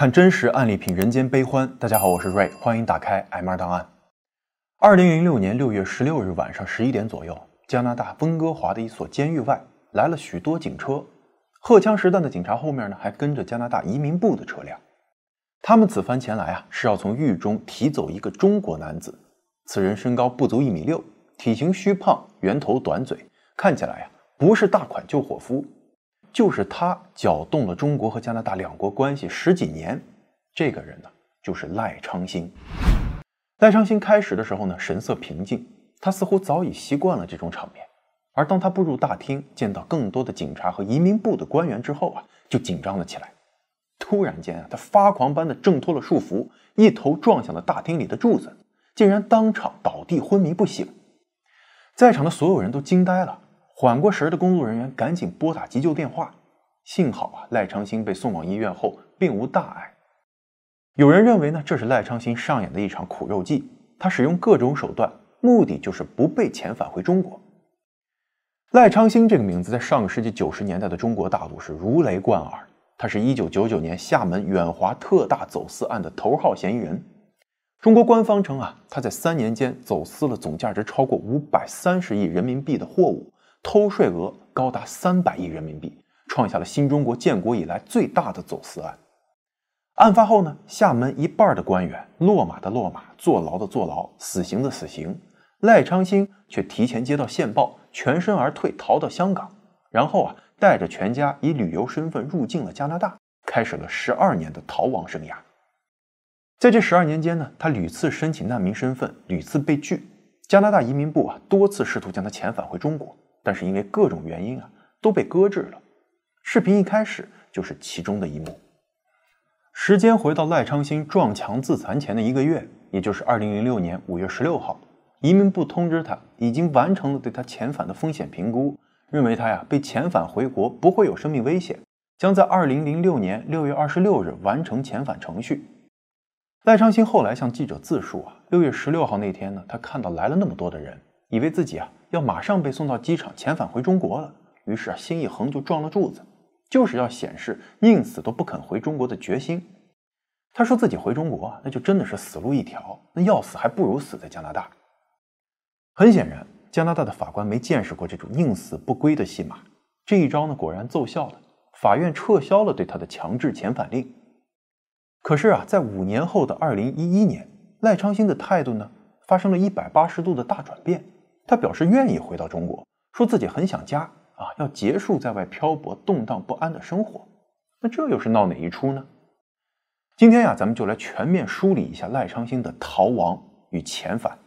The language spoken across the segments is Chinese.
看真实案例，品人间悲欢。大家好，我是瑞，欢迎打开 M 二档案。二零零六年六月十六日晚上十一点左右，加拿大温哥华的一所监狱外来了许多警车，荷枪实弹的警察后面呢还跟着加拿大移民部的车辆。他们此番前来啊，是要从狱中提走一个中国男子。此人身高不足一米六，体型虚胖，圆头短嘴，看起来呀不是大款救火夫。就是他搅动了中国和加拿大两国关系十几年，这个人呢，就是赖昌星。赖昌星开始的时候呢，神色平静，他似乎早已习惯了这种场面。而当他步入大厅，见到更多的警察和移民部的官员之后啊，就紧张了起来。突然间啊，他发狂般的挣脱了束缚，一头撞向了大厅里的柱子，竟然当场倒地昏迷不醒。在场的所有人都惊呆了。缓过神的工作人员赶紧拨打急救电话，幸好啊，赖昌星被送往医院后并无大碍。有人认为呢，这是赖昌星上演的一场苦肉计，他使用各种手段，目的就是不被遣返回中国。赖昌星这个名字在上个世纪九十年代的中国大陆是如雷贯耳，他是一九九九年厦门远华特大走私案的头号嫌疑人。中国官方称啊，他在三年间走私了总价值超过五百三十亿人民币的货物。偷税额高达三百亿人民币，创下了新中国建国以来最大的走私案。案发后呢，厦门一半的官员落马的落马，坐牢的坐牢，死刑的死刑。赖昌星却提前接到线报，全身而退，逃到香港，然后啊，带着全家以旅游身份入境了加拿大，开始了十二年的逃亡生涯。在这十二年间呢，他屡次申请难民身份，屡次被拒。加拿大移民部啊，多次试图将他遣返回中国。但是因为各种原因啊，都被搁置了。视频一开始就是其中的一幕。时间回到赖昌星撞墙自残前的一个月，也就是二零零六年五月十六号，移民部通知他已经完成了对他遣返的风险评估，认为他呀被遣返回国不会有生命危险，将在二零零六年六月二十六日完成遣返程序。赖昌星后来向记者自述啊，六月十六号那天呢，他看到来了那么多的人，以为自己啊。要马上被送到机场遣返回中国了，于是啊，心一横就撞了柱子，就是要显示宁死都不肯回中国的决心。他说自己回中国那就真的是死路一条，那要死还不如死在加拿大。很显然，加拿大的法官没见识过这种宁死不归的戏码，这一招呢果然奏效了，法院撤销了对他的强制遣返令。可是啊，在五年后的二零一一年，赖昌星的态度呢发生了一百八十度的大转变。他表示愿意回到中国，说自己很想家啊，要结束在外漂泊、动荡不安的生活。那这又是闹哪一出呢？今天呀，咱们就来全面梳理一下赖昌星的逃亡与遣返。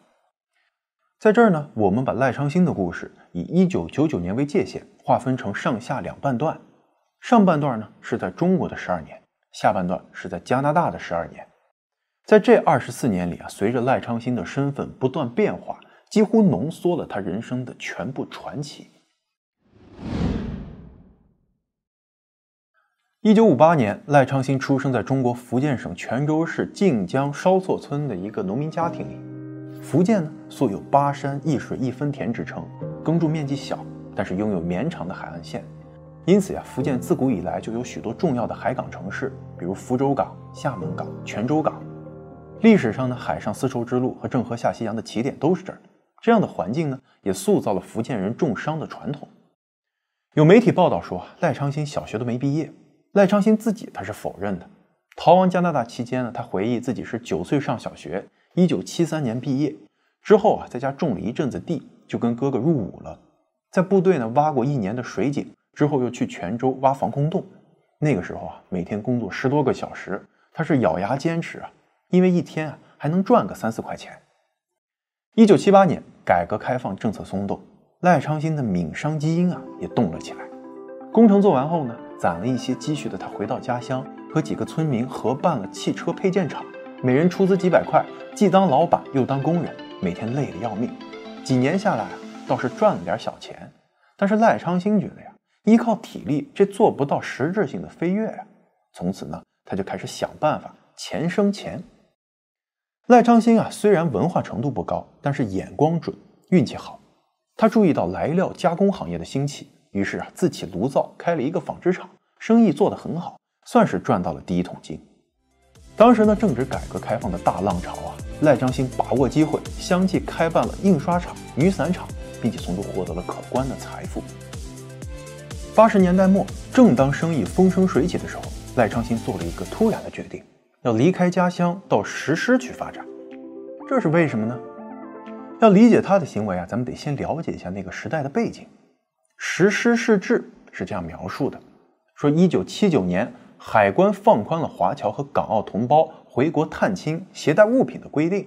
在这儿呢，我们把赖昌星的故事以一九九九年为界限，划分成上下两半段。上半段呢是在中国的十二年，下半段是在加拿大的十二年。在这二十四年里啊，随着赖昌星的身份不断变化。几乎浓缩了他人生的全部传奇。一九五八年，赖昌星出生在中国福建省泉州市晋江烧厝村的一个农民家庭里。福建呢，素有“巴山一水一分田”之称，耕种面积小，但是拥有绵长的海岸线，因此呀，福建自古以来就有许多重要的海港城市，比如福州港、厦门港、泉州港。历史上呢，海上丝绸之路和郑和下西洋的起点都是这儿。这样的环境呢，也塑造了福建人重商的传统。有媒体报道说，赖昌星小学都没毕业。赖昌星自己他是否认的。逃亡加拿大期间呢，他回忆自己是九岁上小学，一九七三年毕业之后啊，在家种了一阵子地，就跟哥哥入伍了。在部队呢挖过一年的水井之后，又去泉州挖防空洞。那个时候啊，每天工作十多个小时，他是咬牙坚持啊，因为一天啊还能赚个三四块钱。一九七八年。改革开放政策松动，赖昌星的闽商基因啊也动了起来。工程做完后呢，攒了一些积蓄的他回到家乡，和几个村民合办了汽车配件厂，每人出资几百块，既当老板又当工人，每天累得要命。几年下来啊，倒是赚了点小钱。但是赖昌星觉得呀，依靠体力这做不到实质性的飞跃呀。从此呢，他就开始想办法钱生钱。赖昌星啊，虽然文化程度不高，但是眼光准，运气好。他注意到来料加工行业的兴起，于是啊，自起炉灶开了一个纺织厂，生意做得很好，算是赚到了第一桶金。当时呢正值改革开放的大浪潮啊，赖昌星把握机会，相继开办了印刷厂、雨伞厂，并且从中获得了可观的财富。八十年代末，正当生意风生水起的时候，赖昌星做了一个突然的决定，要离开家乡到石狮去发展。这是为什么呢？要理解他的行为啊，咱们得先了解一下那个时代的背景。石狮市志是这样描述的：说一九七九年。海关放宽了华侨和港澳同胞回国探亲携带物品的规定，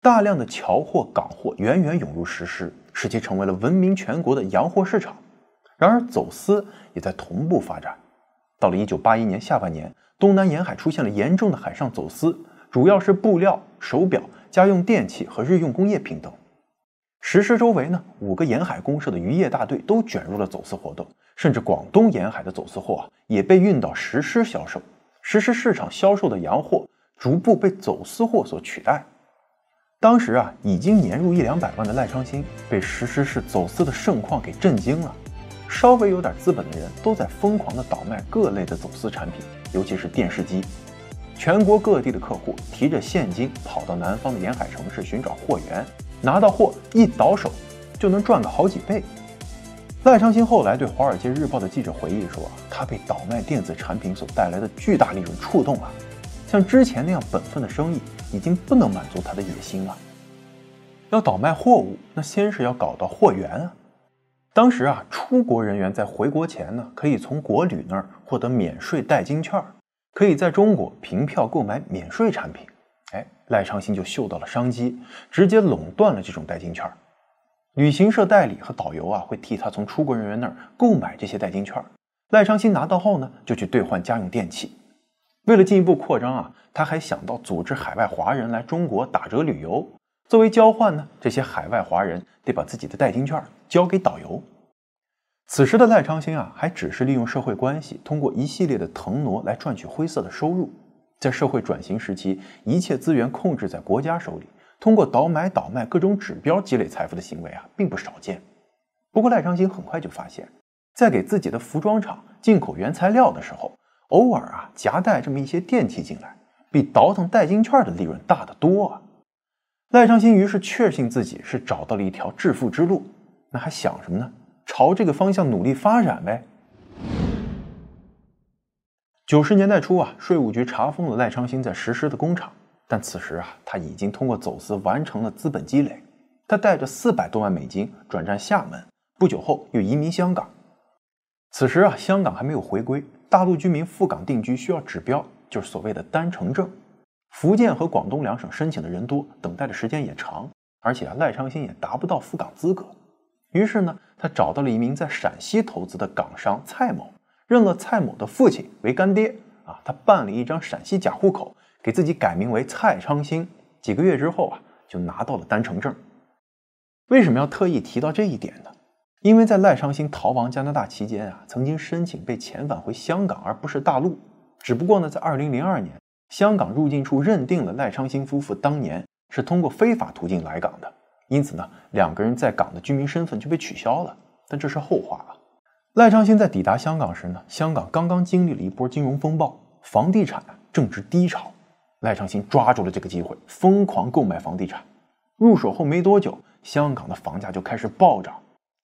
大量的侨货、港货源源涌入石狮，使其成为了闻名全国的洋货市场。然而，走私也在同步发展。到了1981年下半年，东南沿海出现了严重的海上走私，主要是布料、手表、家用电器和日用工业品等。石狮周围呢，五个沿海公社的渔业大队都卷入了走私活动。甚至广东沿海的走私货啊，也被运到石狮销售。石狮市场销售的洋货逐步被走私货所取代。当时啊，已经年入一两百万的赖昌星被石狮市走私的盛况给震惊了。稍微有点资本的人都在疯狂的倒卖各类的走私产品，尤其是电视机。全国各地的客户提着现金跑到南方的沿海城市寻找货源，拿到货一倒手就能赚个好几倍。赖昌星后来对《华尔街日报》的记者回忆说：“他被倒卖电子产品所带来的巨大利润触动了，像之前那样本分的生意已经不能满足他的野心了。要倒卖货物，那先是要搞到货源啊。当时啊，出国人员在回国前呢，可以从国旅那儿获得免税代金券，可以在中国凭票购买免税产品。哎，赖昌星就嗅到了商机，直接垄断了这种代金券。”旅行社代理和导游啊，会替他从出国人员那儿购买这些代金券。赖昌星拿到后呢，就去兑换家用电器。为了进一步扩张啊，他还想到组织海外华人来中国打折旅游。作为交换呢，这些海外华人得把自己的代金券交给导游。此时的赖昌星啊，还只是利用社会关系，通过一系列的腾挪来赚取灰色的收入。在社会转型时期，一切资源控制在国家手里。通过倒买倒卖各种指标积累财富的行为啊，并不少见。不过赖昌星很快就发现，在给自己的服装厂进口原材料的时候，偶尔啊夹带这么一些电器进来，比倒腾代金券的利润大得多啊。赖昌星于是确信自己是找到了一条致富之路，那还想什么呢？朝这个方向努力发展呗。九十年代初啊，税务局查封了赖昌星在实施的工厂。但此时啊，他已经通过走私完成了资本积累。他带着四百多万美金转战厦门，不久后又移民香港。此时啊，香港还没有回归，大陆居民赴港定居需要指标，就是所谓的单程证。福建和广东两省申请的人多，等待的时间也长，而且啊，赖昌星也达不到赴港资格。于是呢，他找到了一名在陕西投资的港商蔡某，认了蔡某的父亲为干爹啊，他办了一张陕西假户口。给自己改名为蔡昌兴，几个月之后啊，就拿到了单程证。为什么要特意提到这一点呢？因为在赖昌星逃亡加拿大期间啊，曾经申请被遣返回香港，而不是大陆。只不过呢，在二零零二年，香港入境处认定了赖昌星夫妇当年是通过非法途径来港的，因此呢，两个人在港的居民身份就被取消了。但这是后话了。赖昌星在抵达香港时呢，香港刚刚经历了一波金融风暴，房地产正值低潮。赖昌星抓住了这个机会，疯狂购买房地产。入手后没多久，香港的房价就开始暴涨。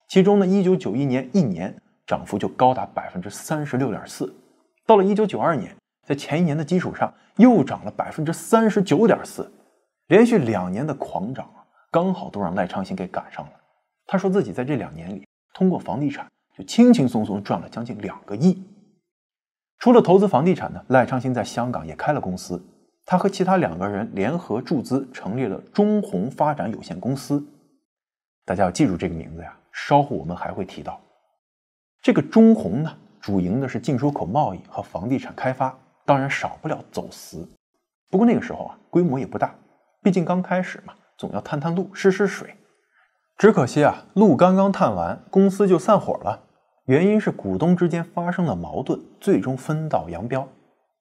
其中呢，一九九一年一年涨幅就高达百分之三十六点四。到了一九九二年，在前一年的基础上又涨了百分之三十九点四，连续两年的狂涨啊，刚好都让赖昌星给赶上了。他说自己在这两年里，通过房地产就轻轻松松赚了将近两个亿。除了投资房地产呢，赖昌星在香港也开了公司。他和其他两个人联合注资，成立了中宏发展有限公司。大家要记住这个名字呀，稍后我们还会提到。这个中宏呢，主营的是进出口贸易和房地产开发，当然少不了走私。不过那个时候啊，规模也不大，毕竟刚开始嘛，总要探探路、试试水。只可惜啊，路刚刚探完，公司就散伙了。原因是股东之间发生了矛盾，最终分道扬镳。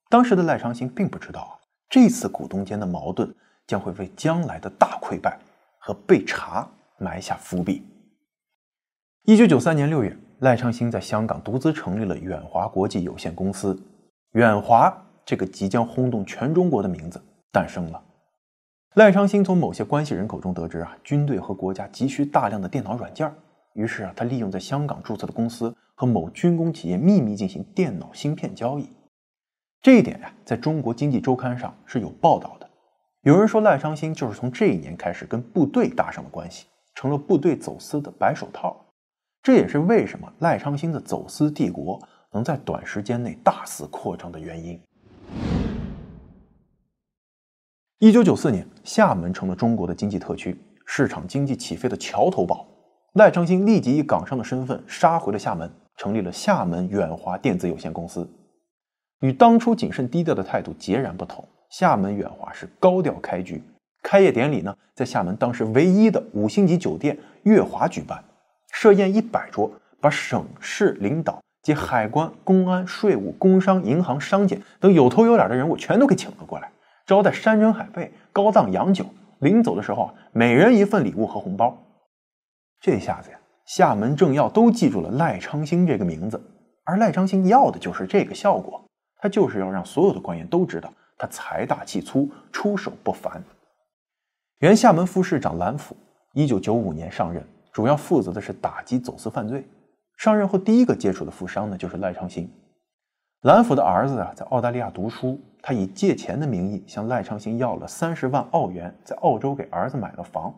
当时的赖昌星并不知道啊。这次股东间的矛盾将会为将来的大溃败和被查埋下伏笔。一九九三年六月，赖昌星在香港独资成立了远华国际有限公司。远华这个即将轰动全中国的名字诞生了。赖昌星从某些关系人口中得知啊，军队和国家急需大量的电脑软件，于是啊，他利用在香港注册的公司和某军工企业秘密进行电脑芯片交易。这一点呀，在中国经济周刊上是有报道的。有人说赖昌星就是从这一年开始跟部队搭上了关系，成了部队走私的白手套。这也是为什么赖昌星的走私帝国能在短时间内大肆扩张的原因。一九九四年，厦门成了中国的经济特区，市场经济起飞的桥头堡。赖昌星立即以港商的身份杀回了厦门，成立了厦门远华电子有限公司。与当初谨慎低调的态度截然不同，厦门远华是高调开局。开业典礼呢，在厦门当时唯一的五星级酒店月华举办。设宴一百桌，把省市领导及海关、公安、税务、工商、银行、商检等有头有脸的人物全都给请了过来，招待山珍海味、高档洋酒。临走的时候啊，每人一份礼物和红包。这下子呀，厦门政要都记住了赖昌星这个名字，而赖昌星要的就是这个效果，他就是要让所有的官员都知道他财大气粗、出手不凡。原厦门副市长蓝甫，一九九五年上任。主要负责的是打击走私犯罪。上任后第一个接触的富商呢，就是赖昌星。蓝甫的儿子啊，在澳大利亚读书，他以借钱的名义向赖昌星要了三十万澳元，在澳洲给儿子买了房。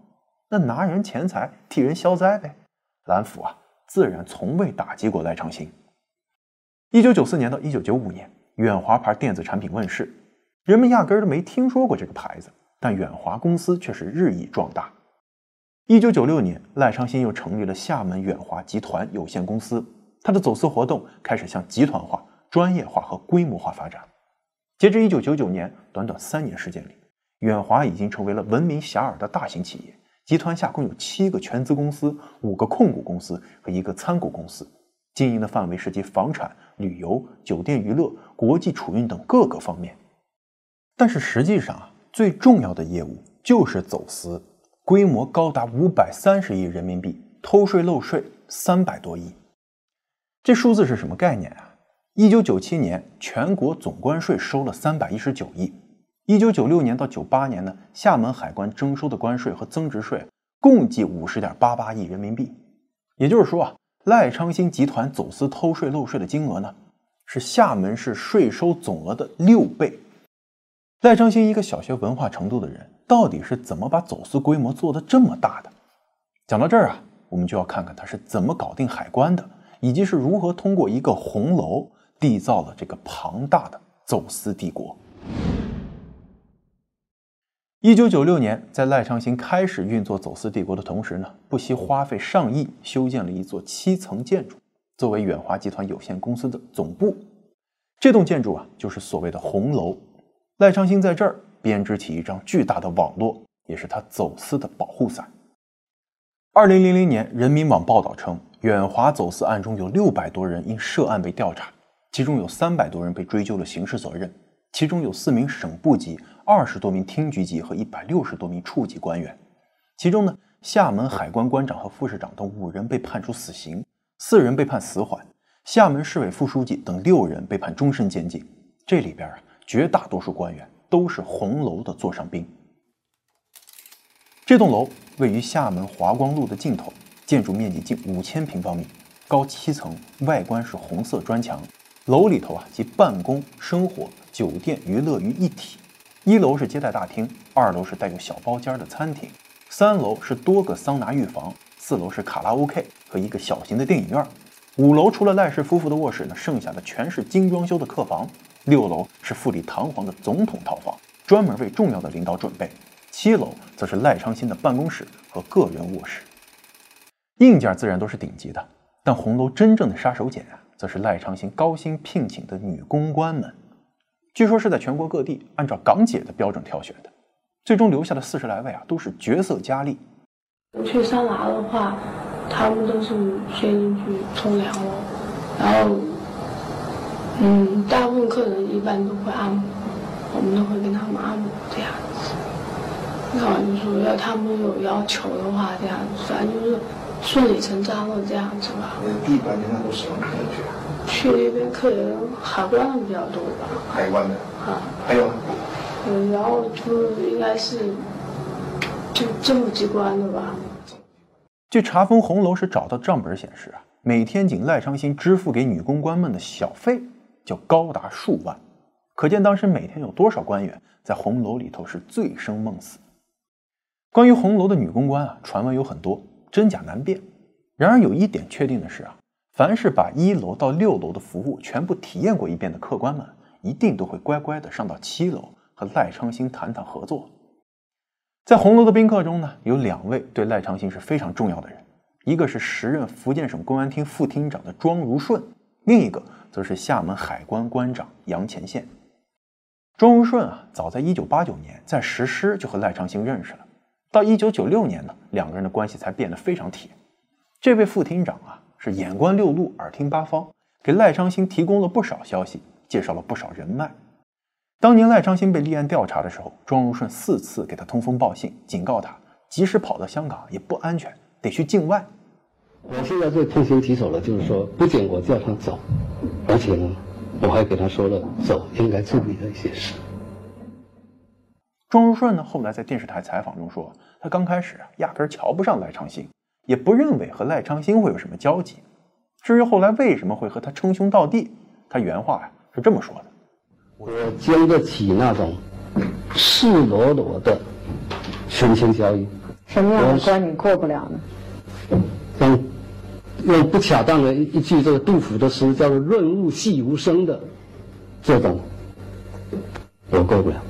那拿人钱财替人消灾呗。蓝甫啊，自然从未打击过赖昌星。一九九四年到一九九五年，远华牌电子产品问世，人们压根儿都没听说过这个牌子，但远华公司却是日益壮大。一九九六年，赖昌星又成立了厦门远华集团有限公司，他的走私活动开始向集团化、专业化和规模化发展。截至一九九九年，短短三年时间里，远华已经成为了闻名遐迩的大型企业。集团下共有七个全资公司、五个控股公司和一个参股公司，经营的范围涉及房产、旅游、酒店娱乐、国际储运等各个方面。但是实际上啊，最重要的业务就是走私。规模高达五百三十亿人民币，偷税漏税三百多亿。这数字是什么概念啊？一九九七年全国总关税收了三百一十九亿，一九九六年到九八年呢，厦门海关征收的关税和增值税共计五十点八八亿人民币。也就是说啊，赖昌星集团走私偷税漏税的金额呢，是厦门市税收总额的六倍。赖昌星一个小学文化程度的人。到底是怎么把走私规模做得这么大的？讲到这儿啊，我们就要看看他是怎么搞定海关的，以及是如何通过一个红楼缔造了这个庞大的走私帝国。一九九六年，在赖昌星开始运作走私帝国的同时呢，不惜花费上亿修建了一座七层建筑，作为远华集团有限公司的总部。这栋建筑啊，就是所谓的红楼。赖昌星在这儿。编织起一张巨大的网络，也是他走私的保护伞。二零零零年，人民网报道称，远华走私案中有六百多人因涉案被调查，其中有三百多人被追究了刑事责任，其中有四名省部级、二十多名厅局级和一百六十多名处级官员。其中呢，厦门海关关长和副市长等五人被判处死刑，四人被判死缓，厦门市委副书记等六人被判终身监禁。这里边啊，绝大多数官员。都是红楼的座上宾。这栋楼位于厦门华光路的尽头，建筑面积近五千平方米，高七层，外观是红色砖墙。楼里头啊，集办公、生活、酒店、娱乐于一体。一楼是接待大厅，二楼是带有小包间的餐厅，三楼是多个桑拿浴房，四楼是卡拉 OK 和一个小型的电影院。五楼除了赖氏夫妇的卧室呢，剩下的全是精装修的客房。六楼是富丽堂皇的总统套房，专门为重要的领导准备。七楼则是赖昌星的办公室和个人卧室。硬件自然都是顶级的，但红楼真正的杀手锏啊，则是赖昌星高薪聘请的女公关们。据说是在全国各地按照港姐的标准挑选的，最终留下的四十来位啊，都是绝色佳丽。去桑拿的话，他们都是先进去冲凉了，然后。嗯，大部分客人一般都会按摩，我们都会跟他们按摩这样子。然后就说要他们有要求的话，这样子，反正就是顺理成章的这样子吧。一般人家都什么客人去。去那边客人海关的比较多吧。海关的啊，还有？嗯，然后就应该是就政府机关的吧。据查封红楼时找到账本显示啊，每天仅赖昌星支付给女公关们的小费就高达数万，可见当时每天有多少官员在红楼里头是醉生梦死。关于红楼的女公关啊，传闻有很多，真假难辨。然而有一点确定的是啊，凡是把一楼到六楼的服务全部体验过一遍的客官们，一定都会乖乖的上到七楼和赖昌星谈谈合作。在红楼的宾客中呢，有两位对赖昌星是非常重要的人，一个是时任福建省公安厅副厅长的庄如顺，另一个则是厦门海关关长杨前线。庄如顺啊，早在1989年在石狮就和赖昌星认识了，到1996年呢，两个人的关系才变得非常铁。这位副厅长啊，是眼观六路，耳听八方，给赖昌星提供了不少消息，介绍了不少人脉。当年赖昌星被立案调查的时候，庄如顺四次给他通风报信，警告他，即使跑到香港也不安全，得去境外。我现在最痛心疾首的就是说，不仅我叫他走，而且呢，我还给他说了走应该注意的一些事。庄如顺呢，后来在电视台采访中说，他刚开始压根瞧不上赖昌星，也不认为和赖昌星会有什么交集。至于后来为什么会和他称兄道弟，他原话呀是这么说的。我经得起那种赤裸裸的权情交易。什么样的关你过不了呢？用用不恰当的一一句这个杜甫的诗叫做“润物细无声”的这种，我过不了。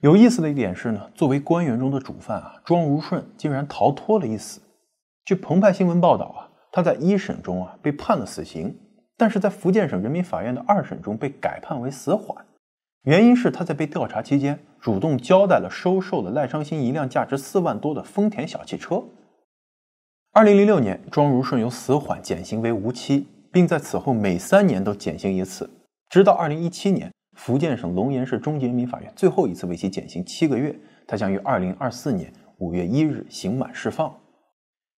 有意思的一点是呢，作为官员中的主犯啊，庄如顺竟然逃脱了一死。据澎湃新闻报道啊，他在一审中啊被判了死刑。但是在福建省人民法院的二审中被改判为死缓，原因是他在被调查期间主动交代了收受了赖昌星一辆价值四万多的丰田小汽车。二零零六年，庄如顺由死缓减刑为无期，并在此后每三年都减刑一次，直到二零一七年，福建省龙岩市中级人民法院最后一次为其减刑七个月，他将于二零二四年五月一日刑满释放。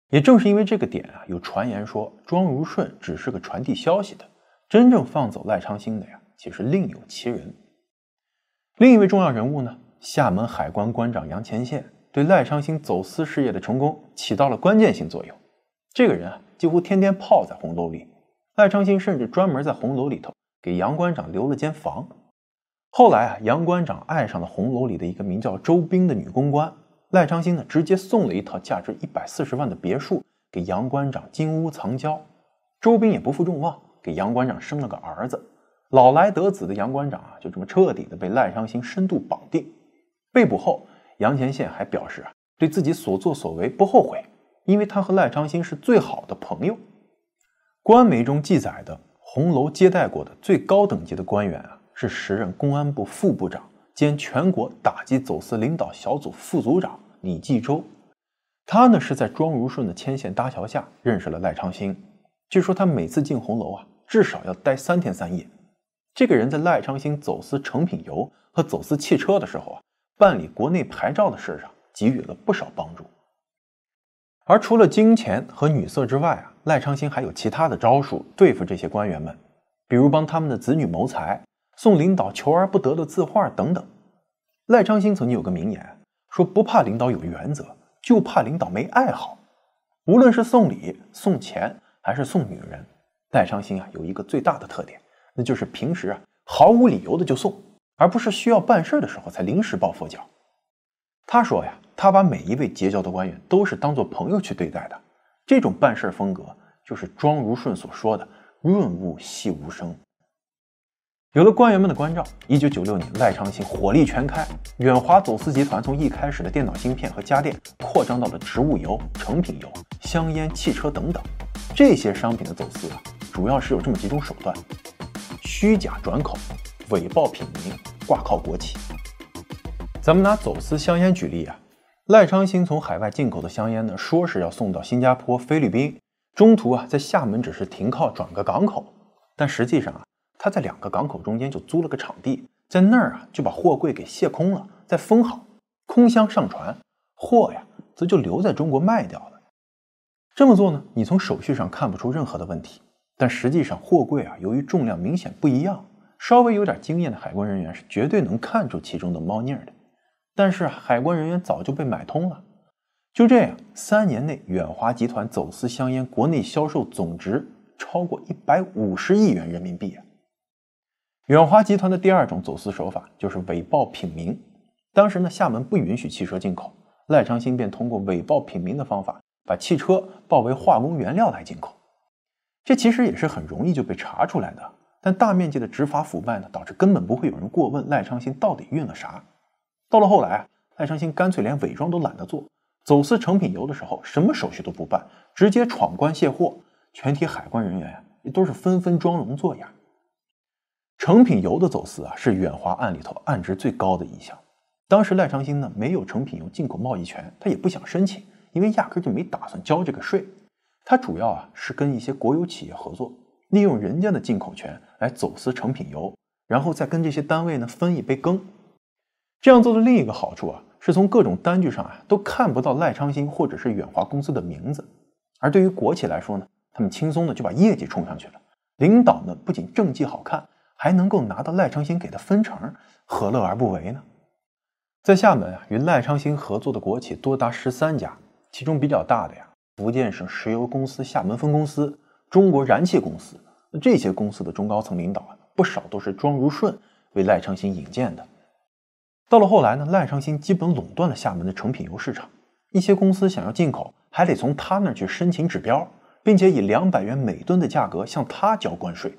也正是因为这个点啊，有传言说庄如顺只是个传递消息的，真正放走赖昌星的呀，其实另有其人。另一位重要人物呢，厦门海关关长杨前线，对赖昌星走私事业的成功起到了关键性作用。这个人啊，几乎天天泡在红楼里，赖昌星甚至专门在红楼里头给杨馆长留了间房。后来啊，杨馆长爱上了红楼里的一个名叫周冰的女公关。赖昌星呢，直接送了一套价值一百四十万的别墅给杨馆长金屋藏娇。周兵也不负众望，给杨馆长生了个儿子。老来得子的杨馆长啊，就这么彻底的被赖昌星深度绑定。被捕后，杨前线还表示啊，对自己所作所为不后悔，因为他和赖昌星是最好的朋友。官媒中记载的红楼接待过的最高等级的官员啊，是时任公安部副部长。兼全国打击走私领导小组副组长李继洲，他呢是在庄如顺的牵线搭桥下认识了赖昌星。据说他每次进红楼啊，至少要待三天三夜。这个人在赖昌星走私成品油和走私汽车的时候啊，办理国内牌照的事上给予了不少帮助。而除了金钱和女色之外啊，赖昌星还有其他的招数对付这些官员们，比如帮他们的子女谋财。送领导求而不得的字画等等。赖昌星曾经有个名言，说不怕领导有原则，就怕领导没爱好。无论是送礼、送钱还是送女人，赖昌星啊有一个最大的特点，那就是平时啊毫无理由的就送，而不是需要办事的时候才临时抱佛脚。他说呀，他把每一位结交的官员都是当做朋友去对待的。这种办事风格就是庄如顺所说的“润物细无声”。有了官员们的关照，一九九六年，赖昌星火力全开，远华走私集团从一开始的电脑芯片和家电，扩张到了植物油、成品油、香烟、汽车等等。这些商品的走私啊，主要是有这么几种手段：虚假转口、伪报品名、挂靠国企。咱们拿走私香烟举例啊，赖昌星从海外进口的香烟呢，说是要送到新加坡、菲律宾，中途啊，在厦门只是停靠转个港口，但实际上啊。他在两个港口中间就租了个场地，在那儿啊就把货柜给卸空了，再封好，空箱上船，货呀则就留在中国卖掉了。这么做呢，你从手续上看不出任何的问题，但实际上货柜啊，由于重量明显不一样，稍微有点经验的海关人员是绝对能看出其中的猫腻的。但是海关人员早就被买通了。就这样，三年内远华集团走私香烟国内销售总值超过一百五十亿元人民币啊！远华集团的第二种走私手法就是伪报品名。当时呢，厦门不允许汽车进口，赖昌星便通过伪报品名的方法，把汽车报为化工原料来进口。这其实也是很容易就被查出来的。但大面积的执法腐败呢，导致根本不会有人过问赖昌星到底运了啥。到了后来啊，赖昌星干脆连伪装都懒得做。走私成品油的时候，什么手续都不办，直接闯关卸货。全体海关人员呀，也都是纷纷装聋作哑。成品油的走私啊，是远华案里头案值最高的一项。当时赖昌星呢，没有成品油进口贸易权，他也不想申请，因为压根就没打算交这个税。他主要啊，是跟一些国有企业合作，利用人家的进口权来走私成品油，然后再跟这些单位呢分一杯羹。这样做的另一个好处啊。是从各种单据上啊都看不到赖昌星或者是远华公司的名字，而对于国企来说呢，他们轻松的就把业绩冲上去了。领导呢不仅政绩好看，还能够拿到赖昌星给的分成，何乐而不为呢？在厦门啊，与赖昌星合作的国企多达十三家，其中比较大的呀，福建省石油公司厦门分公司、中国燃气公司，这些公司的中高层领导啊，不少都是庄如顺为赖昌星引荐的。到了后来呢，赖昌星基本垄断了厦门的成品油市场。一些公司想要进口，还得从他那儿去申请指标，并且以两百元每吨的价格向他交关税。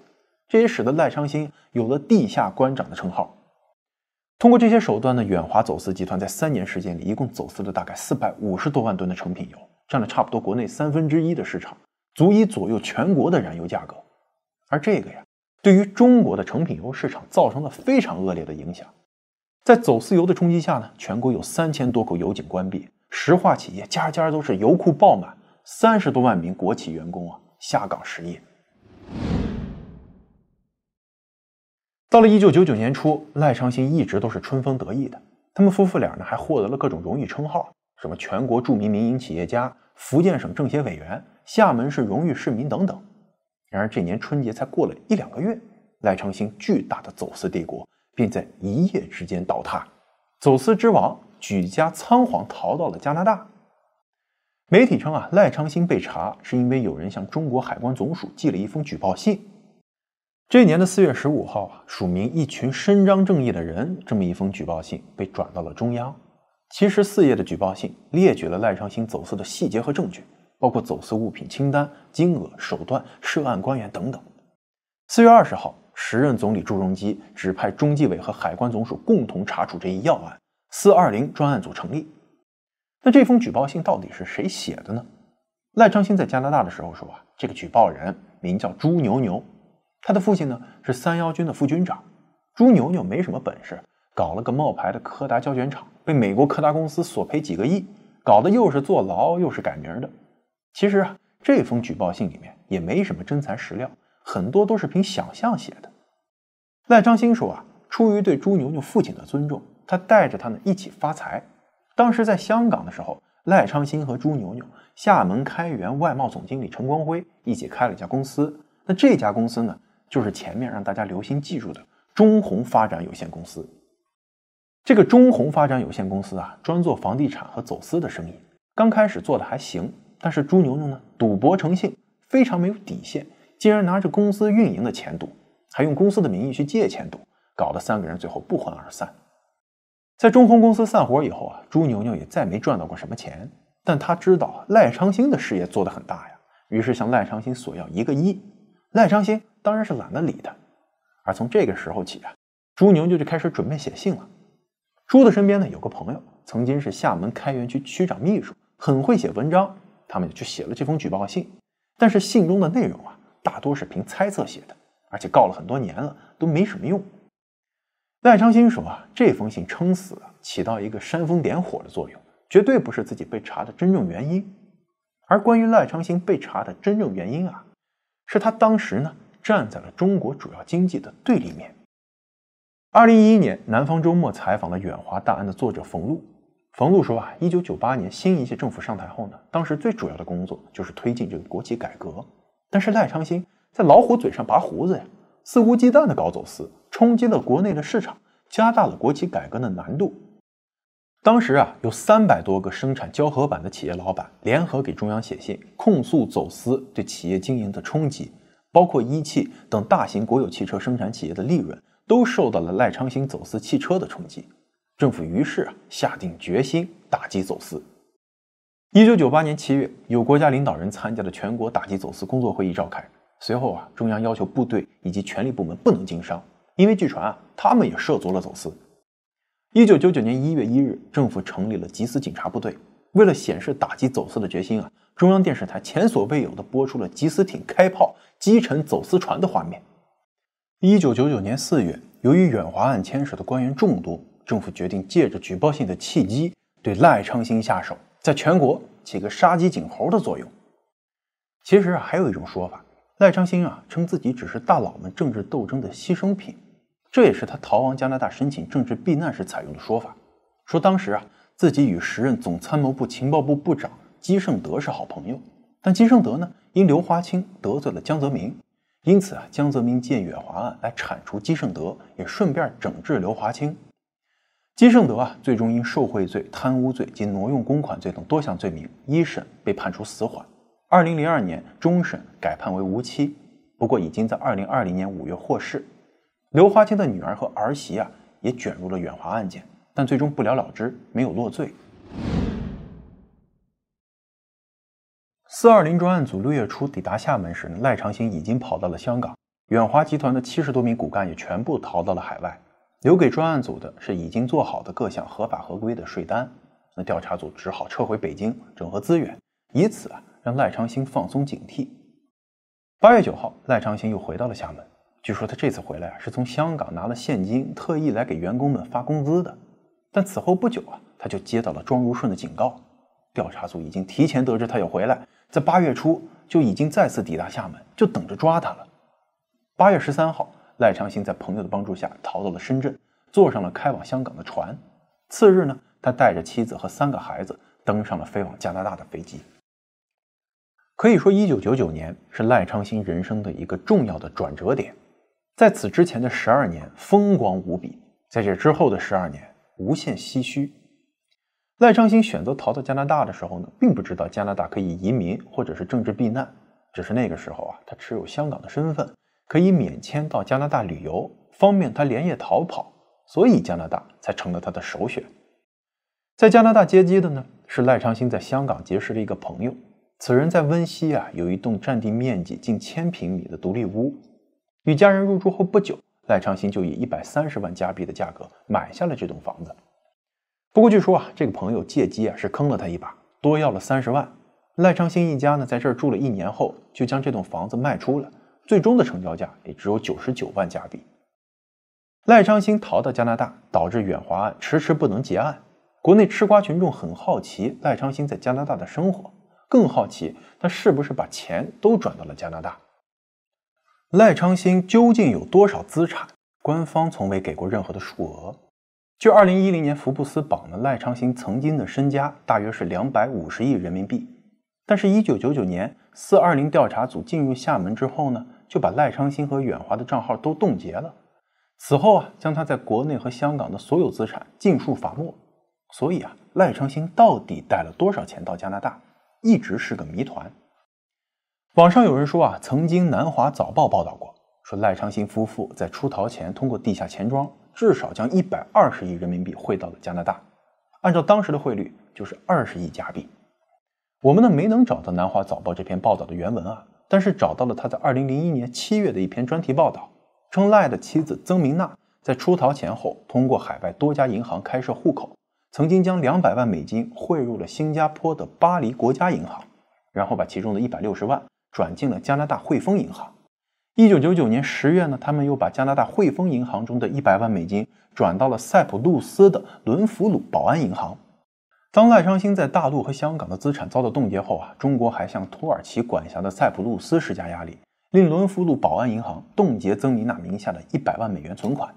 这也使得赖昌星有了“地下关长”的称号。通过这些手段呢，远华走私集团在三年时间里，一共走私了大概四百五十多万吨的成品油，占了差不多国内三分之一的市场，足以左右全国的燃油价格。而这个呀，对于中国的成品油市场造成了非常恶劣的影响。在走私油的冲击下呢，全国有三千多口油井关闭，石化企业家家都是油库爆满，三十多万名国企员工啊下岗失业。到了一九九九年初，赖昌星一直都是春风得意的，他们夫妇俩呢还获得了各种荣誉称号，什么全国著名民营企业家、福建省政协委员、厦门市荣誉市民等等。然而这年春节才过了一两个月，赖昌星巨大的走私帝国。便在一夜之间倒塌，走私之王举家仓皇逃到了加拿大。媒体称啊，赖昌星被查是因为有人向中国海关总署寄了一封举报信。这年的四月十五号啊，署名一群伸张正义的人，这么一封举报信被转到了中央。其实四页的举报信列举了赖昌星走私的细节和证据，包括走私物品清单、金额、手段、涉案官员等等。四月二十号。时任总理朱镕基指派中纪委和海关总署共同查处这一要案，四二零专案组成立。那这封举报信到底是谁写的呢？赖昌星在加拿大的时候说啊，这个举报人名叫朱牛牛，他的父亲呢是三幺军的副军长。朱牛牛没什么本事，搞了个冒牌的柯达胶卷厂，被美国柯达公司索赔几个亿，搞得又是坐牢又是改名的。其实啊，这封举报信里面也没什么真材实料。很多都是凭想象写的。赖昌星说啊，出于对朱牛牛父亲的尊重，他带着他们一起发财。当时在香港的时候，赖昌星和朱牛牛、厦门开元外贸总经理陈光辉一起开了一家公司。那这家公司呢，就是前面让大家留心记住的中宏发展有限公司。这个中宏发展有限公司啊，专做房地产和走私的生意。刚开始做的还行，但是朱牛牛呢，赌博成性，非常没有底线。竟然拿着公司运营的钱赌，还用公司的名义去借钱赌，搞得三个人最后不欢而散。在中宏公司散伙以后啊，朱牛牛也再没赚到过什么钱。但他知道赖昌星的事业做得很大呀，于是向赖昌星索要一个亿。赖昌星当然是懒得理他。而从这个时候起啊，朱牛牛就开始准备写信了。朱的身边呢有个朋友，曾经是厦门开元区区长秘书，很会写文章，他们就写了这封举报信。但是信中的内容啊。大多是凭猜测写的，而且告了很多年了，都没什么用。赖昌星说啊，这封信撑死了，起到一个煽风点火的作用，绝对不是自己被查的真正原因。而关于赖昌星被查的真正原因啊，是他当时呢站在了中国主要经济的对立面。二零一一年，南方周末采访了远华大案的作者冯路，冯路说啊，一九九八年新一届政府上台后呢，当时最主要的工作就是推进这个国企改革。但是赖昌星在老虎嘴上拔胡子呀，肆无忌惮的搞走私，冲击了国内的市场，加大了国企改革的难度。当时啊，有三百多个生产胶合板的企业老板联合给中央写信，控诉走私对企业经营的冲击，包括一汽等大型国有汽车生产企业的利润都受到了赖昌星走私汽车的冲击。政府于是啊，下定决心打击走私。一九九八年七月，有国家领导人参加了全国打击走私工作会议召开。随后啊，中央要求部队以及权力部门不能经商，因为据传啊，他们也涉足了走私。一九九九年一月一日，政府成立了缉私警察部队。为了显示打击走私的决心啊，中央电视台前所未有的播出了缉私艇开炮击沉走私船的画面。一九九九年四月，由于远华案牵涉的官员众多，政府决定借着举报性的契机对赖昌星下手，在全国起个杀鸡儆猴的作用。其实啊，还有一种说法，赖昌星啊称自己只是大佬们政治斗争的牺牲品。这也是他逃亡加拿大申请政治避难时采用的说法。说当时啊，自己与时任总参谋部情报部部长姬胜德是好朋友，但姬胜德呢，因刘华清得罪了江泽民，因此啊，江泽民借远华案来铲除姬胜德，也顺便整治刘华清。金胜德啊，最终因受贿罪、贪污罪及挪用公款罪等多项罪名，一审被判处死缓，二零零二年终审改判为无期，不过已经在二零二零年五月获释。刘华清的女儿和儿媳啊，也卷入了远华案件，但最终不了了之，没有落罪。四二零专案组六月初抵达厦门时，赖长兴已经跑到了香港，远华集团的七十多名骨干也全部逃到了海外，留给专案组的是已经做好的各项合法合规的税单。那调查组只好撤回北京，整合资源，以此啊让赖昌星放松警惕。八月九号，赖昌星又回到了厦门。据说他这次回来啊，是从香港拿了现金，特意来给员工们发工资的。但此后不久啊，他就接到了庄如顺的警告。调查组已经提前得知他要回来，在八月初就已经再次抵达厦门，就等着抓他了。八月十三号，赖昌星在朋友的帮助下逃到了深圳，坐上了开往香港的船。次日呢，他带着妻子和三个孩子登上了飞往加拿大的飞机。可以说，一九九九年是赖昌星人生的一个重要的转折点。在此之前的十二年风光无比，在这之后的十二年无限唏嘘。赖昌星选择逃到加拿大的时候呢，并不知道加拿大可以移民或者是政治避难，只是那个时候啊，他持有香港的身份，可以免签到加拿大旅游，方便他连夜逃跑，所以加拿大才成了他的首选。在加拿大接机的呢，是赖昌星在香港结识的一个朋友，此人在温西啊有一栋占地面积近千平米的独立屋。与家人入住后不久，赖昌星就以一百三十万加币的价格买下了这栋房子。不过据说啊，这个朋友借机啊是坑了他一把，多要了三十万。赖昌星一家呢在这儿住了一年后，就将这栋房子卖出了，最终的成交价也只有九十九万加币。赖昌星逃到加拿大，导致远华案迟迟不能结案。国内吃瓜群众很好奇赖昌星在加拿大的生活，更好奇他是不是把钱都转到了加拿大。赖昌星究竟有多少资产？官方从未给过任何的数额。据二零一零年福布斯榜呢，赖昌星曾经的身家大约是两百五十亿人民币。但是，一九九九年四二零调查组进入厦门之后呢，就把赖昌星和远华的账号都冻结了。此后啊，将他在国内和香港的所有资产尽数罚没。所以啊，赖昌星到底带了多少钱到加拿大，一直是个谜团。网上有人说啊，曾经南华早报报道过，说赖昌星夫妇在出逃前通过地下钱庄，至少将一百二十亿人民币汇到了加拿大，按照当时的汇率就是二十亿加币。我们呢没能找到南华早报这篇报道的原文啊，但是找到了他在二零零一年七月的一篇专题报道，称赖的妻子曾明娜在出逃前后，通过海外多家银行开设户口，曾经将两百万美金汇入了新加坡的巴黎国家银行，然后把其中的一百六十万。转进了加拿大汇丰银行。一九九九年十月呢，他们又把加拿大汇丰银行中的一百万美金转到了塞浦路斯的伦福鲁保安银行。当赖昌星在大陆和香港的资产遭到冻结后啊，中国还向土耳其管辖的塞浦路斯施加压力，令伦福路保安银行冻结曾米娜名下的一百万美元存款。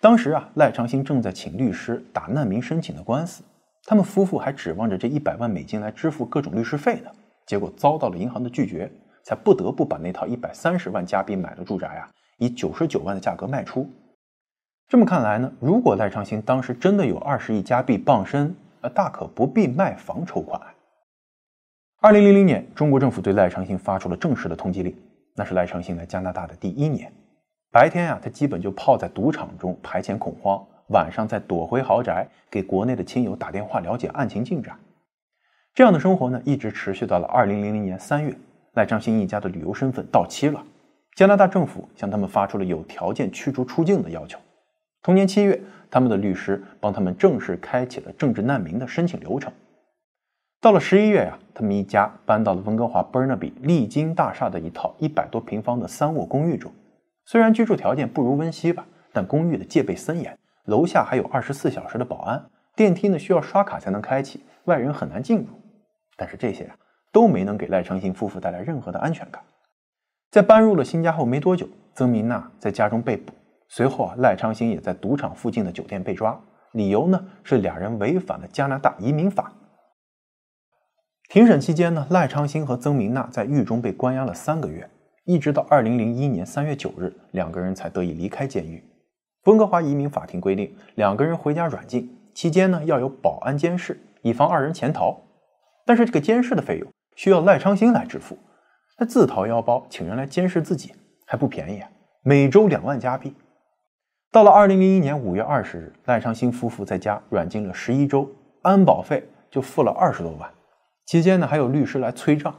当时啊，赖昌星正在请律师打难民申请的官司，他们夫妇还指望着这一百万美金来支付各种律师费呢。结果遭到了银行的拒绝，才不得不把那套一百三十万加币买的住宅啊，以九十九万的价格卖出。这么看来呢，如果赖昌星当时真的有二十亿加币傍身，呃，大可不必卖房筹款。二零零零年，中国政府对赖昌星发出了正式的通缉令，那是赖昌星来加拿大的第一年。白天呀，他基本就泡在赌场中排遣恐慌；晚上再躲回豪宅，给国内的亲友打电话了解案情进展。这样的生活呢，一直持续到了二零零零年三月，赖昌星一家的旅游身份到期了，加拿大政府向他们发出了有条件驱逐出境的要求。同年七月，他们的律师帮他们正式开启了政治难民的申请流程。到了十一月呀，他们一家搬到了温哥华 Burnaby 丽晶大厦的一套一百多平方的三卧公寓中。虽然居住条件不如温西吧，但公寓的戒备森严，楼下还有二十四小时的保安，电梯呢需要刷卡才能开启，外人很难进入。但是这些啊都没能给赖昌星夫妇带来任何的安全感。在搬入了新家后没多久，曾明娜在家中被捕。随后啊，赖昌星也在赌场附近的酒店被抓，理由呢是俩人违反了加拿大移民法。庭审期间呢，赖昌星和曾明娜在狱中被关押了三个月，一直到二零零一年三月九日，两个人才得以离开监狱。温哥华移民法庭规定，两个人回家软禁期间呢，要有保安监视，以防二人潜逃。但是这个监视的费用需要赖昌星来支付，他自掏腰包请人来监视自己，还不便宜啊，每周两万加币。到了二零零一年五月二十日，赖昌星夫妇在家软禁了十一周，安保费就付了二十多万。期间呢，还有律师来催账。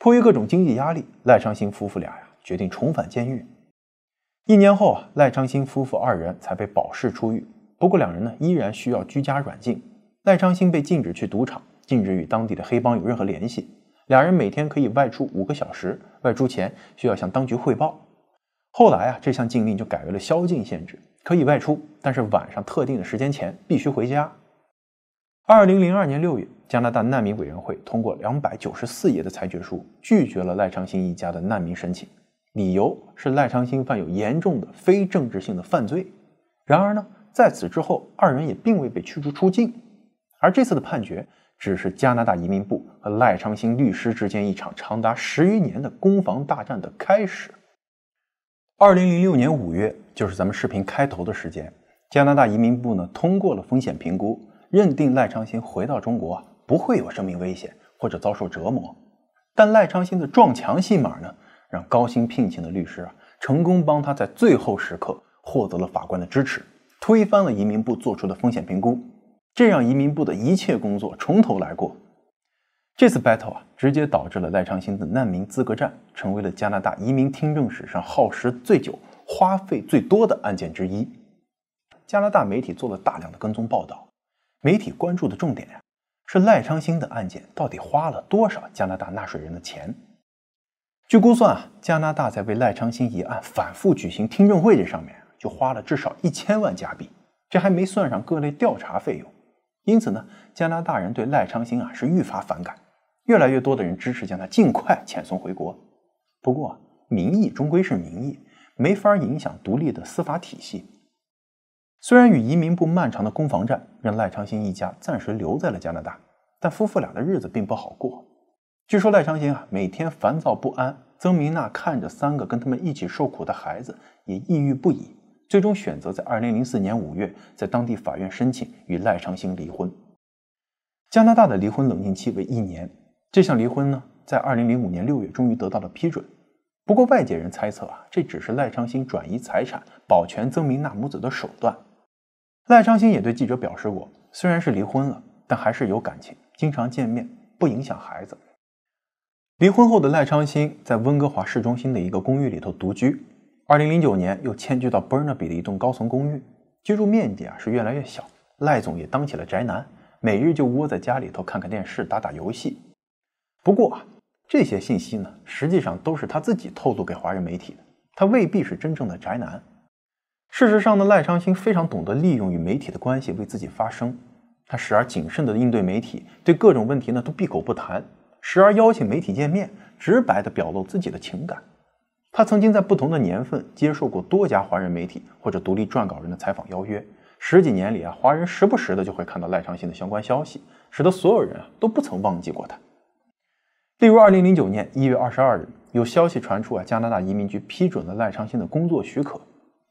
迫于各种经济压力，赖昌星夫妇俩呀决定重返监狱。一年后啊，赖昌星夫妇二人才被保释出狱。不过两人呢依然需要居家软禁。赖昌星被禁止去赌场，禁止与当地的黑帮有任何联系。两人每天可以外出五个小时，外出前需要向当局汇报。后来啊，这项禁令就改为了宵禁限制，可以外出，但是晚上特定的时间前必须回家。二零零二年六月，加拿大难民委员会通过两百九十四页的裁决书，拒绝了赖昌星一家的难民申请，理由是赖昌星犯有严重的非政治性的犯罪。然而呢，在此之后，二人也并未被驱逐出境，而这次的判决只是加拿大移民部和赖昌星律师之间一场长达十余年的攻防大战的开始。二零零六年五月，就是咱们视频开头的时间，加拿大移民部呢通过了风险评估，认定赖昌星回到中国啊不会有生命危险或者遭受折磨。但赖昌星的撞墙戏码呢，让高薪聘请的律师啊成功帮他在最后时刻获得了法官的支持，推翻了移民部做出的风险评估，这让移民部的一切工作从头来过。这次 battle 啊，直接导致了赖昌星的难民资格战成为了加拿大移民听证史上耗时最久、花费最多的案件之一。加拿大媒体做了大量的跟踪报道，媒体关注的重点呀，是赖昌星的案件到底花了多少加拿大纳税人的钱。据估算啊，加拿大在为赖昌星一案反复举行听证会这上面就花了至少一千万加币，这还没算上各类调查费用。因此呢，加拿大人对赖昌星啊是愈发反感。越来越多的人支持将他尽快遣送回国。不过，民意终归是民意，没法影响独立的司法体系。虽然与移民部漫长的攻防战让赖昌星一家暂时留在了加拿大，但夫妇俩的日子并不好过。据说赖昌星啊每天烦躁不安，曾明娜看着三个跟他们一起受苦的孩子也抑郁不已，最终选择在二零零四年五月在当地法院申请与赖昌星离婚。加拿大的离婚冷静期为一年。这项离婚呢，在二零零五年六月终于得到了批准。不过，外界人猜测啊，这只是赖昌星转移财产、保全曾明娜母子的手段。赖昌星也对记者表示过，虽然是离婚了，但还是有感情，经常见面，不影响孩子。离婚后的赖昌星在温哥华市中心的一个公寓里头独居。二零零九年又迁居到 Burnaby 的一栋高层公寓，居住面积啊是越来越小。赖总也当起了宅男，每日就窝在家里头看看电视、打打游戏。不过啊，这些信息呢，实际上都是他自己透露给华人媒体的，他未必是真正的宅男。事实上呢，赖昌星非常懂得利用与媒体的关系为自己发声，他时而谨慎地应对媒体，对各种问题呢都闭口不谈；时而邀请媒体见面，直白地表露自己的情感。他曾经在不同的年份接受过多家华人媒体或者独立撰稿人的采访邀约，十几年里啊，华人时不时的就会看到赖昌星的相关消息，使得所有人啊都不曾忘记过他。例如，二零零九年一月二十二日，有消息传出啊，加拿大移民局批准了赖昌星的工作许可。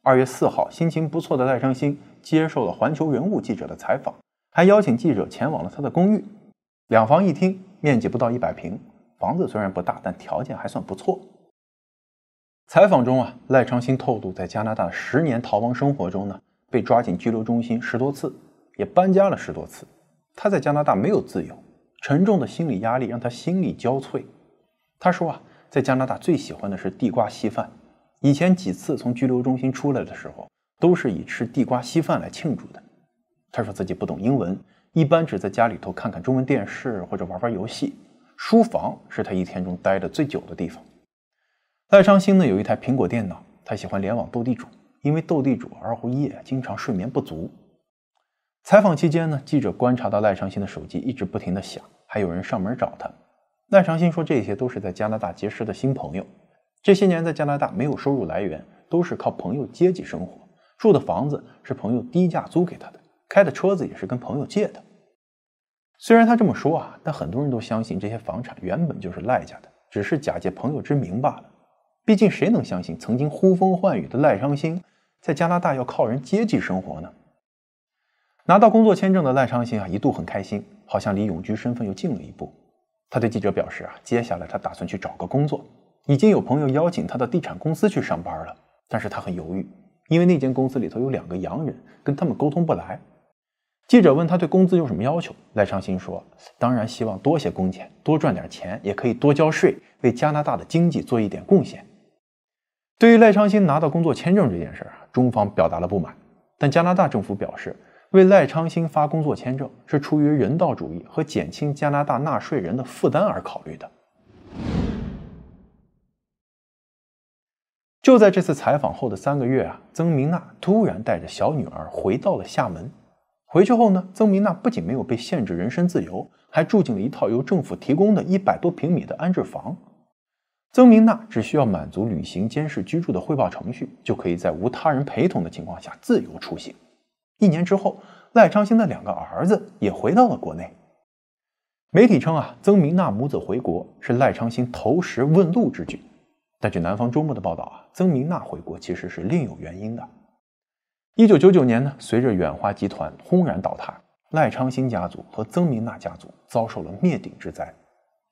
二月四号，心情不错的赖昌星接受了《环球人物》记者的采访，还邀请记者前往了他的公寓。两房一厅，面积不到一百平，房子虽然不大，但条件还算不错。采访中啊，赖昌星透露，在加拿大十年逃亡生活中呢，被抓进拘留中心十多次，也搬家了十多次。他在加拿大没有自由。沉重的心理压力让他心力交瘁。他说啊，在加拿大最喜欢的是地瓜稀饭。以前几次从拘留中心出来的时候，都是以吃地瓜稀饭来庆祝的。他说自己不懂英文，一般只在家里头看看中文电视或者玩玩游戏。书房是他一天中待的最久的地方。赖昌星呢有一台苹果电脑，他喜欢联网斗地主，因为斗地主而熬夜，经常睡眠不足。采访期间呢，记者观察到赖昌星的手机一直不停的响。还有人上门找他，赖长新说这些都是在加拿大结识的新朋友。这些年在加拿大没有收入来源，都是靠朋友接济生活。住的房子是朋友低价租给他的，开的车子也是跟朋友借的。虽然他这么说啊，但很多人都相信这些房产原本就是赖家的，只是假借朋友之名罢了。毕竟谁能相信曾经呼风唤雨的赖昌星在加拿大要靠人接济生活呢？拿到工作签证的赖昌星啊，一度很开心。好像离永居身份又近了一步。他对记者表示啊，接下来他打算去找个工作，已经有朋友邀请他到地产公司去上班了。但是他很犹豫，因为那间公司里头有两个洋人，跟他们沟通不来。记者问他对工资有什么要求，赖昌星说：“当然希望多些工钱，多赚点钱，也可以多交税，为加拿大的经济做一点贡献。”对于赖昌星拿到工作签证这件事儿啊，中方表达了不满，但加拿大政府表示。为赖昌星发工作签证是出于人道主义和减轻加拿大纳税人的负担而考虑的。就在这次采访后的三个月啊，曾明娜突然带着小女儿回到了厦门。回去后呢，曾明娜不仅没有被限制人身自由，还住进了一套由政府提供的一百多平米的安置房。曾明娜只需要满足旅行监视居住的汇报程序，就可以在无他人陪同的情况下自由出行。一年之后，赖昌星的两个儿子也回到了国内。媒体称啊，曾明娜母子回国是赖昌星投石问路之举。但据南方周末的报道啊，曾明娜回国其实是另有原因的。一九九九年呢，随着远华集团轰然倒塌，赖昌星家族和曾明娜家族遭受了灭顶之灾。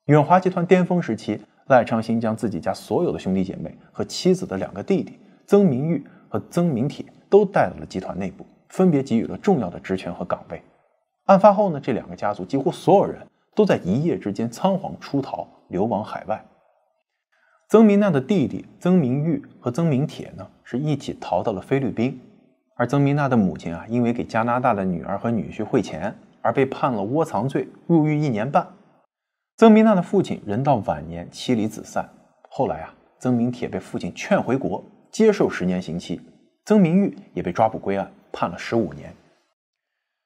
远华集团巅峰时期，赖昌星将自己家所有的兄弟姐妹和妻子的两个弟弟曾明玉和曾明铁都带到了集团内部。分别给予了重要的职权和岗位。案发后呢，这两个家族几乎所有人都在一夜之间仓皇出逃，流亡海外。曾明娜的弟弟曾明玉和曾明铁呢，是一起逃到了菲律宾。而曾明娜的母亲啊，因为给加拿大的女儿和女婿汇钱，而被判了窝藏罪，入狱一年半。曾明娜的父亲人到晚年，妻离子散。后来啊，曾明铁被父亲劝回国，接受十年刑期。曾明玉也被抓捕归案。判了十五年。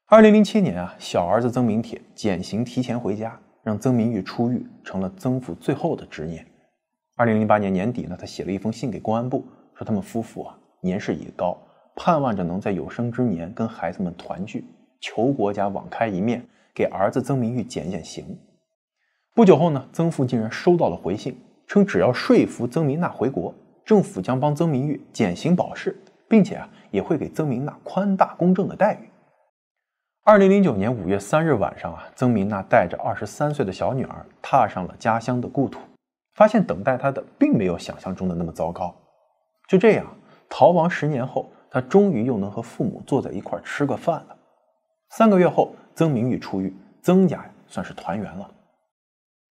二零零七年啊，小儿子曾明铁减刑提前回家，让曾明玉出狱成了曾父最后的执念。二零零八年年底呢，他写了一封信给公安部，说他们夫妇啊年事已高，盼望着能在有生之年跟孩子们团聚，求国家网开一面，给儿子曾明玉减减刑。不久后呢，曾父竟然收到了回信，称只要说服曾明娜回国，政府将帮曾明玉减刑保释。并且啊，也会给曾明娜宽大公正的待遇。二零零九年五月三日晚上啊，曾明娜带着二十三岁的小女儿踏上了家乡的故土，发现等待她的并没有想象中的那么糟糕。就这样，逃亡十年后，她终于又能和父母坐在一块吃个饭了。三个月后，曾明玉出狱，曾家算是团圆了。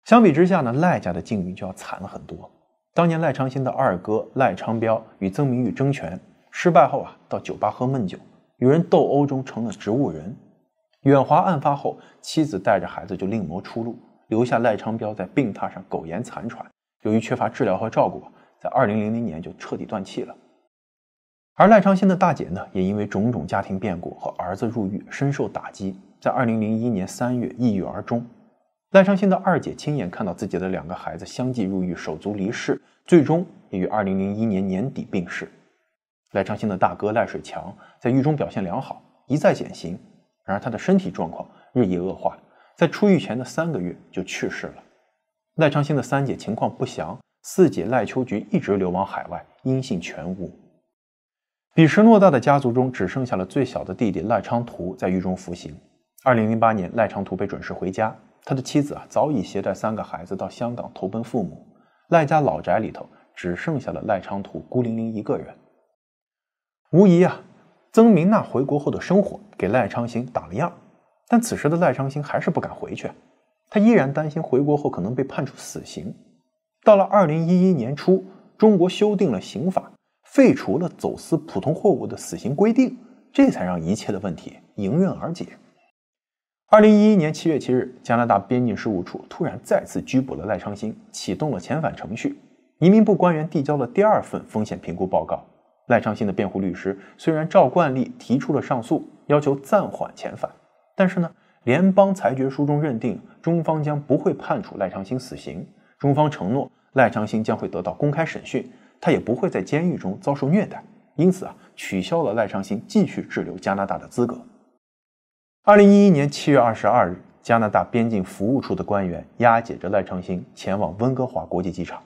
相比之下呢，赖家的境遇就要惨了很多。当年赖昌星的二哥赖昌彪与曾明玉争权。失败后啊，到酒吧喝闷酒，与人斗殴中成了植物人。远华案发后，妻子带着孩子就另谋出路，留下赖昌彪在病榻上苟延残喘。由于缺乏治疗和照顾，在二零零零年就彻底断气了。而赖昌星的大姐呢，也因为种种家庭变故和儿子入狱，深受打击，在二零零一年三月抑郁而终。赖昌星的二姐亲眼看到自己的两个孩子相继入狱，手足离世，最终也于二零零一年年底病逝。赖昌星的大哥赖水强在狱中表现良好，一再减刑，然而他的身体状况日益恶化，在出狱前的三个月就去世了。赖昌星的三姐情况不详，四姐赖秋菊一直流亡海外，音信全无。彼时偌大的家族中，只剩下了最小的弟弟赖昌图在狱中服刑。二零零八年，赖昌图被准时回家，他的妻子啊早已携带三个孩子到香港投奔父母。赖家老宅里头只剩下了赖昌图孤零零一个人。无疑啊，曾明娜回国后的生活给赖昌星打了样，但此时的赖昌星还是不敢回去，他依然担心回国后可能被判处死刑。到了二零一一年初，中国修订了刑法。废除了走私普通货物的死刑规定，这才让一切的问题迎刃而解。二零一一年七月七日，加拿大边境事务处突然再次拘捕了赖昌星，启动了遣返程序。移民部官员递交了第二份风险评估报告。赖昌星的辩护律师虽然照惯例提出了上诉，要求暂缓遣返，但是呢，联邦裁决书中认定中方将不会判处赖昌星死刑，中方承诺赖昌星将会得到公开审讯。他也不会在监狱中遭受虐待，因此啊，取消了赖昌星继续滞留加拿大的资格。二零一一年七月二十二日，加拿大边境服务处的官员押解着赖昌星前往温哥华国际机场。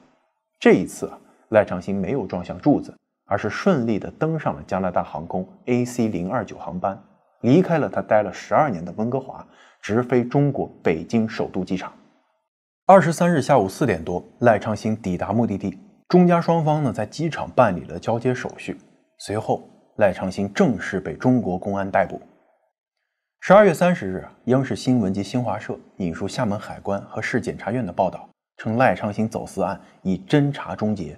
这一次啊，赖昌星没有撞向柱子，而是顺利地登上了加拿大航空 AC 零二九航班，离开了他待了十二年的温哥华，直飞中国北京首都机场。二十三日下午四点多，赖昌星抵达目的地。中加双方呢，在机场办理了交接手续。随后，赖昌星正式被中国公安逮捕。十二月三十日，央视新闻及新华社引述厦门海关和市检察院的报道，称赖昌星走私案已侦查终结。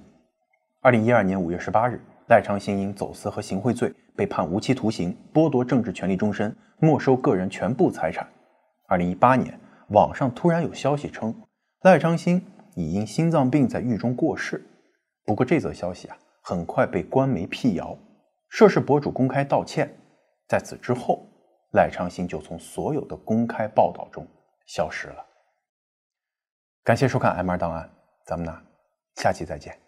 二零一二年五月十八日，赖昌星因走私和行贿罪被判无期徒刑，剥夺政治权利终身，没收个人全部财产。二零一八年，网上突然有消息称，赖昌星已因心脏病在狱中过世。不过这则消息啊，很快被官媒辟谣，涉事博主公开道歉。在此之后，赖昌星就从所有的公开报道中消失了。感谢收看《M 二档案》，咱们呢，下期再见。